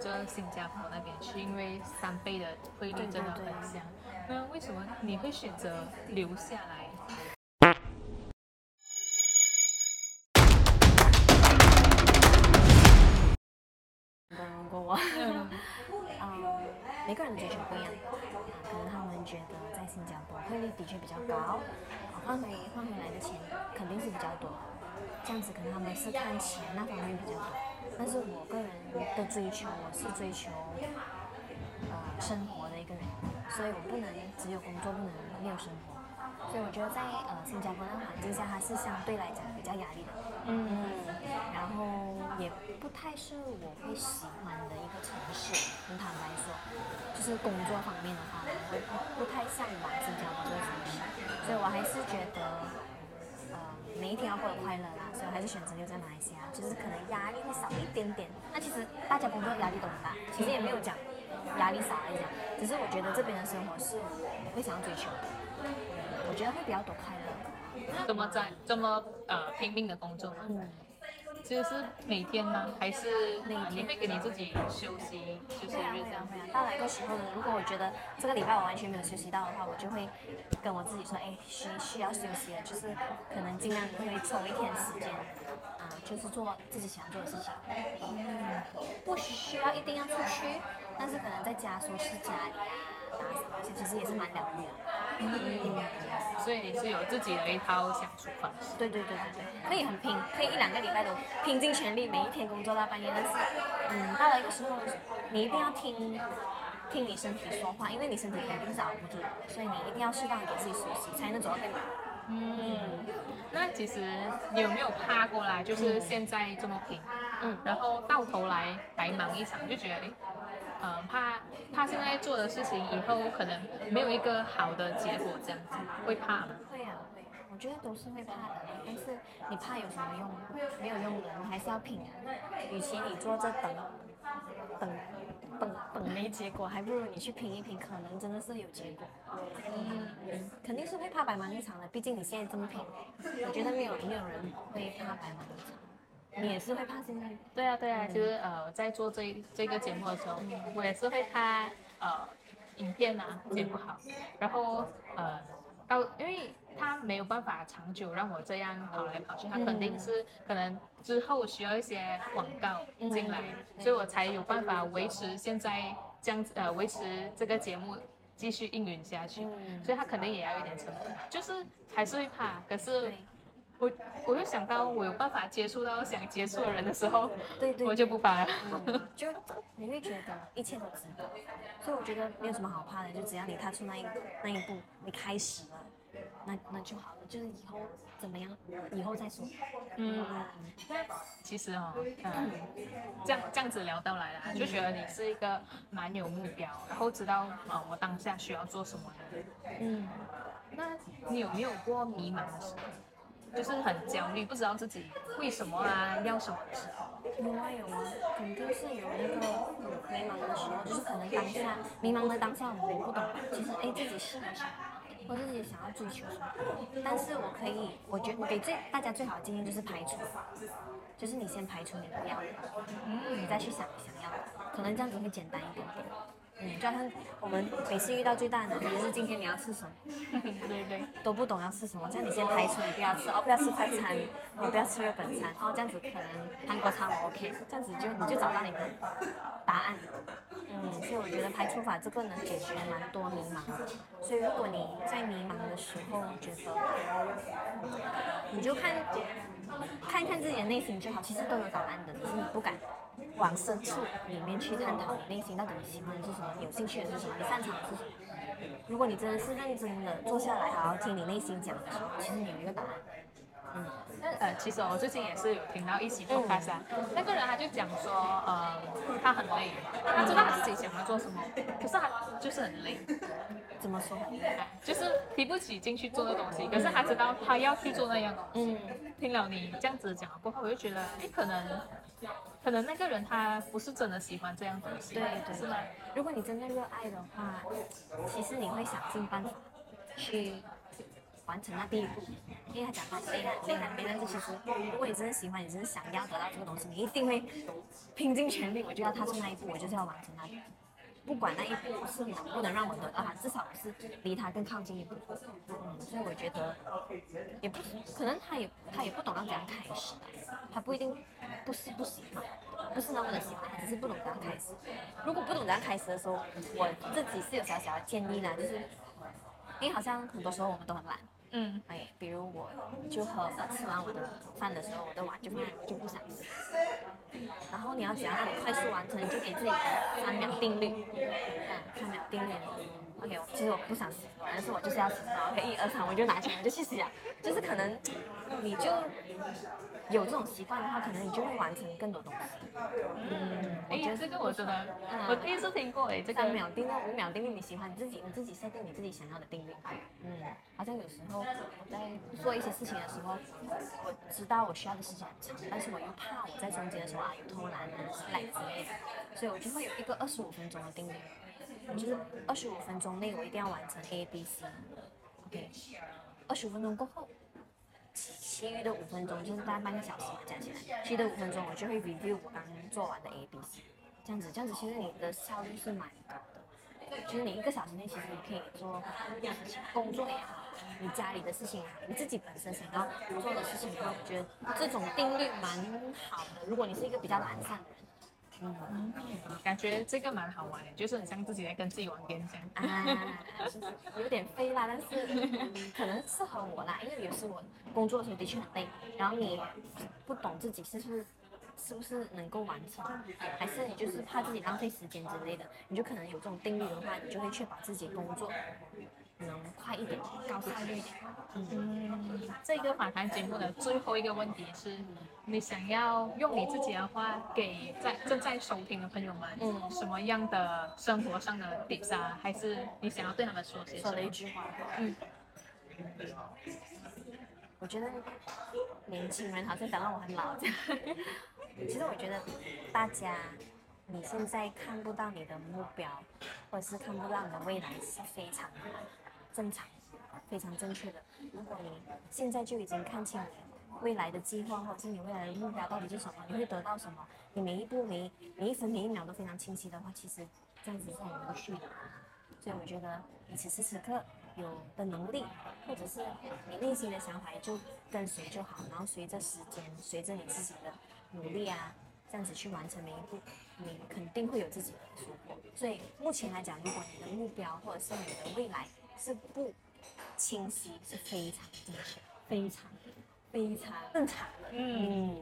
着新加坡那边去，因为三倍的汇率真的很香。那为什么你会选择留下来？每个人的追求不一样，可能他们觉得在新加坡汇率的确比较高，换回换回来的钱肯定是比较多，这样子可能他们是看钱那方面比较多，但是我个人的追求，我是追求呃生活的一个人，所以我不能只有工作，不能没有生活，所以我觉得在呃新加坡的环境下，它是相对来讲比较压力的。嗯，然后也不太是我会喜欢的一个城市。很坦白说，就是工作方面的话，我会不不太向往新加坡这个城市，所以我还是觉得，呃，每一天要过得快乐啦，所以我还是选择留在马来西亚，就是可能压力会少一点点。那其实大家工作压力都很大，其实也没有讲压力少来讲，只是我觉得这边的生活是我会想要追求的，我觉得会比较多快乐。这么在这么呃拼命的工作吗？嗯。其实是每天吗？还是每天你会给你自己休息休息会啊日这样？会啊，到了一个时候呢，如果我觉得这个礼拜我完全没有休息到的话，我就会跟我自己说，哎，需需要休息了，就是可能尽量会抽一天时间，啊、就是做自己想做的事情。嗯，不需要一定要出去，但是可能在家说是家里啊，打扫一下，其实也是蛮疗愈的。嗯，所以你是有自己的一套相处方式。对对对对对，可以很拼，可以一两个礼拜都拼尽全力，每一天工作到半夜。但是，嗯，到了一个时候，你一定要听听你身体说话，因为你身体肯定是熬不住的，所以你一定要适当地给自己休息，才能走到更远。嗯，那其实你有没有怕过来？就是现在这么拼，嗯然后到头来白忙一场，就觉得诶，呃，怕怕现在做的事情以后可能没有一个好的结果，这样子会怕吗？会啊会，我觉得都是会怕的，但是你怕有什么用？没有用的，你还是要拼啊。与其你坐这等等等等没结果，还不如你去拼一拼，可能真的是有结果。嗯，肯定是会怕白忙一场的，毕竟你现在这么拼，我觉得没有没有人会怕白忙一场。你也是会怕现在？对啊，对啊，就是呃，在做这这个节目的时候，我也是会怕呃，影片啊剪不好，然后呃，到因为他没有办法长久让我这样跑来跑去，他肯定是可能之后需要一些广告进来，所以我才有办法维持现在这样子呃，维持这个节目继续运营下去，嗯。所以他肯定也要有点成本，就是还是会怕，可是对。我我就想到我有办法接触到想接触的人的时候，对对我就不怕了。嗯，就你会觉得一切都值得，所以我觉得没有什么好怕的，就只要你踏出那一那一步，你开始了，那那就好了，就是以后怎么样，以后再说。嗯，那其实哦，嗯，这样这样子聊到来了，就觉得你是一个蛮有目标，然后知道啊、呃我当下需要做什么的人。嗯，那你有没有过迷茫的时候？就是很焦虑，不知道自己为什么啊，要什么的时候。有啊有啊，肯定是有那个迷茫的时候，就是可能当下迷茫的当下，我们不懂，其实哎自己适合什么，或自己想要追求什么，但是我可以，我觉得我给最大家最好的建议就是排除，就是你先排除你不要的，嗯你再去想想要的，可能这样子会简单一点点。嗯，就像我们每次遇到最大的难题就是今天你要吃什么，对对，都不懂要吃什么，这样你先排除你不要吃哦，不要吃快餐，你不要吃日本餐，哦，这样子可能韩国餐我 OK，这样子就你就找到你的答案。嗯，所以我觉得排除法这个能解决蛮多迷茫的。所以如果你在迷茫的时候觉得，你就看看看自己的内心就好，其实都有答案的，只是你不敢往深处里面去探讨你内心到底你喜欢的是什么，你有兴趣的是什么，你擅长的是什么。如果你真的是认真的坐下来，好好听你内心讲的时候，其实你有一个答案。嗯，那呃，其实我最近也是有听到一起 podcast 啊，那个人他就讲说，呃，他很累，他知道他自己想要做什么，可是他就是很累，怎么说？哎就是提不起劲去做的东西，可是他知道他要去做那样东西。嗯，听了你这样子讲过后，我就觉得，哎，可能，可能那个人他不是真的喜欢这样东西，对对是吗？如果你真的热爱的话，其实你会想尽办法去完成那第一步，因为他讲到累难累难累，但是其实如果你真的喜欢，你真的想要得到这个东西，你一定会拼尽全力，我就要踏出那一步，我就是要完成那。不管那一步是能不能让我得到它，至少我是离它更靠近一步。嗯，所以我觉得也不可能，他也他也不懂要怎样开始，他不一定不是不喜欢，不是那么的喜欢，只是不懂怎样开始。如果不懂怎样开始的时候，我自己是有小小的建议呢，就是因为好像很多时候我们都很懒。嗯，哎，比如我就喝吃完我的饭的时候，我的碗就放就不想吃。然后你要想让你快速完成，你就给自己三秒定律，嗯，三秒定律。OK，其实我不想洗，但是我就是要洗澡。OK，一二三，我就拿起来就去洗啊。就是可能你就有这种习惯的话，可能你就会完成更多东西。嗯，哎，这个我真的，我第一次听过哎，这个三秒定律、五秒定律，你喜欢你自己，你自己设定你自己想要的定律。嗯，好像有时候我在做一些事情的时候，我知道我需要的时间很长，但是我又怕我在中间的时候啊有偷懒啊之类的，所以我就会有一个二十五分钟的定律，就是二十五分钟内我一定要完成 A、B、C。OK，二十五分钟过后。其余的五分钟就是大概半个小时嘛，加起来，其余的五分钟我就会 review 我刚做完的 A、B、C，这样子，这样子其实你的效率是蛮高的。其实你一个小时内其实你可以做，工作也好，你家里的事情也好，你自己本身想要做的事情也好，我觉得这种定律蛮好的。如果你是一个比较懒散的人。嗯，感觉这个蛮好玩的，就是很像自己在跟自己玩电这样。啊，有点飞啦，但是可能适合我啦，因为有时我工作的时候的确很累，然后你不懂自己是不是是不是能够完成，还是你就是怕自己浪费时间之类的，你就可能有这种定律的话，你就会确保自己工作。能快一点，高效率一点。嗯，这个访谈节目的最后一个问题是，你想要用你自己的话给在正在收听的朋友们，嗯，什么样的生活上的 tips 啊？还是你想要对他们说些什么？说了一句话。嗯。我觉得年轻人好像讲到我很老这样。其实我觉得大家，你现在看不到你的目标，或者是看不到你的未来是非常。正常，非常正确的。如果你现在就已经看清未来的计划，或者是你未来的目标到底是什么，你会得到什么，你每一步、每每一分、每一秒都非常清晰的话，其实这样子是很无趣的。所以我觉得你此时此刻有的能力，或者是你内心的想法，就跟随就好。然后随着时间，随着你自己的努力啊，这样子去完成每一步，你肯定会有自己的收获。所以目前来讲，如果你的目标或者是你的未来，是不清晰，是非常正确，非常非常正常的。嗯，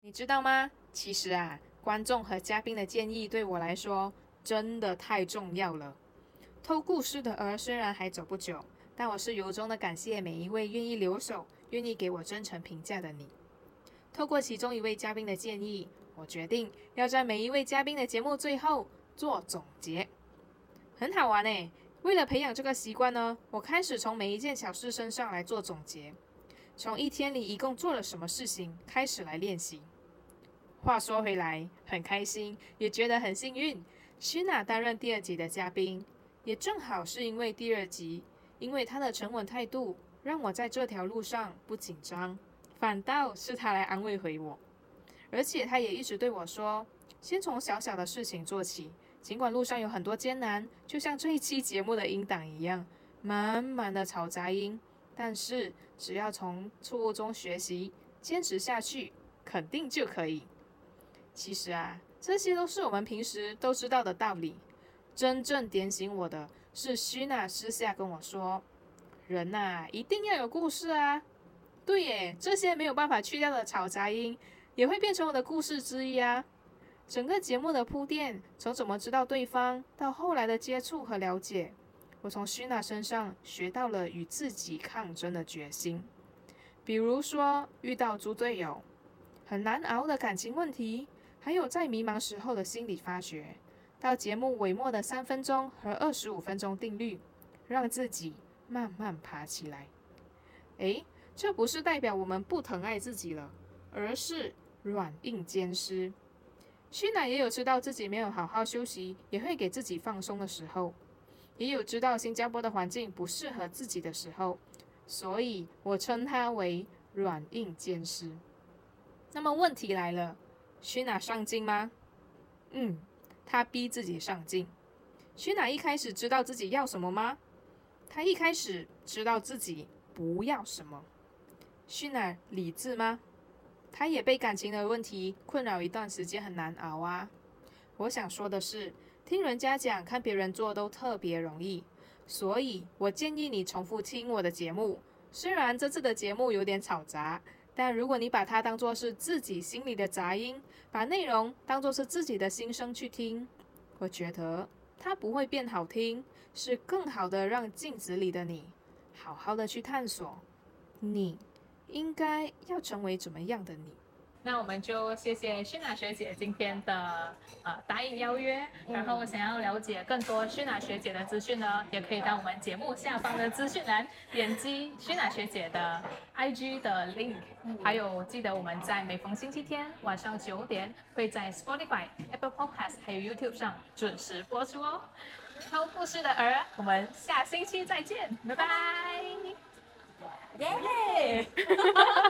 你知道吗？其实啊，观众和嘉宾的建议对我来说真的太重要了。偷故事的鹅虽然还走不久，但我是由衷的感谢每一位愿意留守、愿意给我真诚评价的你。透过其中一位嘉宾的建议，我决定要在每一位嘉宾的节目最后做总结，很好玩呢。为了培养这个习惯呢，我开始从每一件小事身上来做总结，从一天里一共做了什么事情开始来练习。话说回来，很开心，也觉得很幸运。徐娜担任第二集的嘉宾，也正好是因为第二集，因为她的沉稳态度，让我在这条路上不紧张，反倒是她来安慰回我。而且她也一直对我说，先从小小的事情做起。尽管路上有很多艰难，就像这一期节目的音档一样，满满的嘈杂音，但是只要从错误中学习，坚持下去，肯定就可以。其实啊，这些都是我们平时都知道的道理。真正点醒我的是虚娜私下跟我说：“人呐，一定要有故事啊！”对耶，这些没有办法去掉的嘈杂音，也会变成我的故事之一啊。整个节目的铺垫，从怎么知道对方，到后来的接触和了解，我从徐娜身上学到了与自己抗争的决心。比如说，遇到猪队友，很难熬的感情问题，还有在迷茫时候的心理发掘，到节目尾末的三分钟和二十五分钟定律，让自己慢慢爬起来。诶，这不是代表我们不疼爱自己了，而是软硬兼施。虚奶也有知道自己没有好好休息，也会给自己放松的时候。也有知道新加坡的环境不适合自己的时候，所以我称他为软硬兼施。那么问题来了，徐娜上进吗？嗯，他逼自己上进。徐娜一开始知道自己要什么吗？他一开始知道自己不要什么。徐娜理智吗？他也被感情的问题困扰一段时间，很难熬啊。我想说的是，听人家讲，看别人做都特别容易，所以我建议你重复听我的节目。虽然这次的节目有点吵杂，但如果你把它当作是自己心里的杂音，把内容当作是自己的心声去听，我觉得它不会变好听，是更好的让镜子里的你好好的去探索，你应该要成为怎么样的你。那我们就谢谢旭娜学姐今天的呃答应邀约，然后想要了解更多旭娜学姐的资讯呢，也可以到我们节目下方的资讯栏点击旭娜学姐的 IG 的 link，还有记得我们在每逢星期天晚上九点会在 Spotify、Apple Podcast 还有 YouTube 上准时播出哦。偷故事的儿，我们下星期再见，拜拜。耶！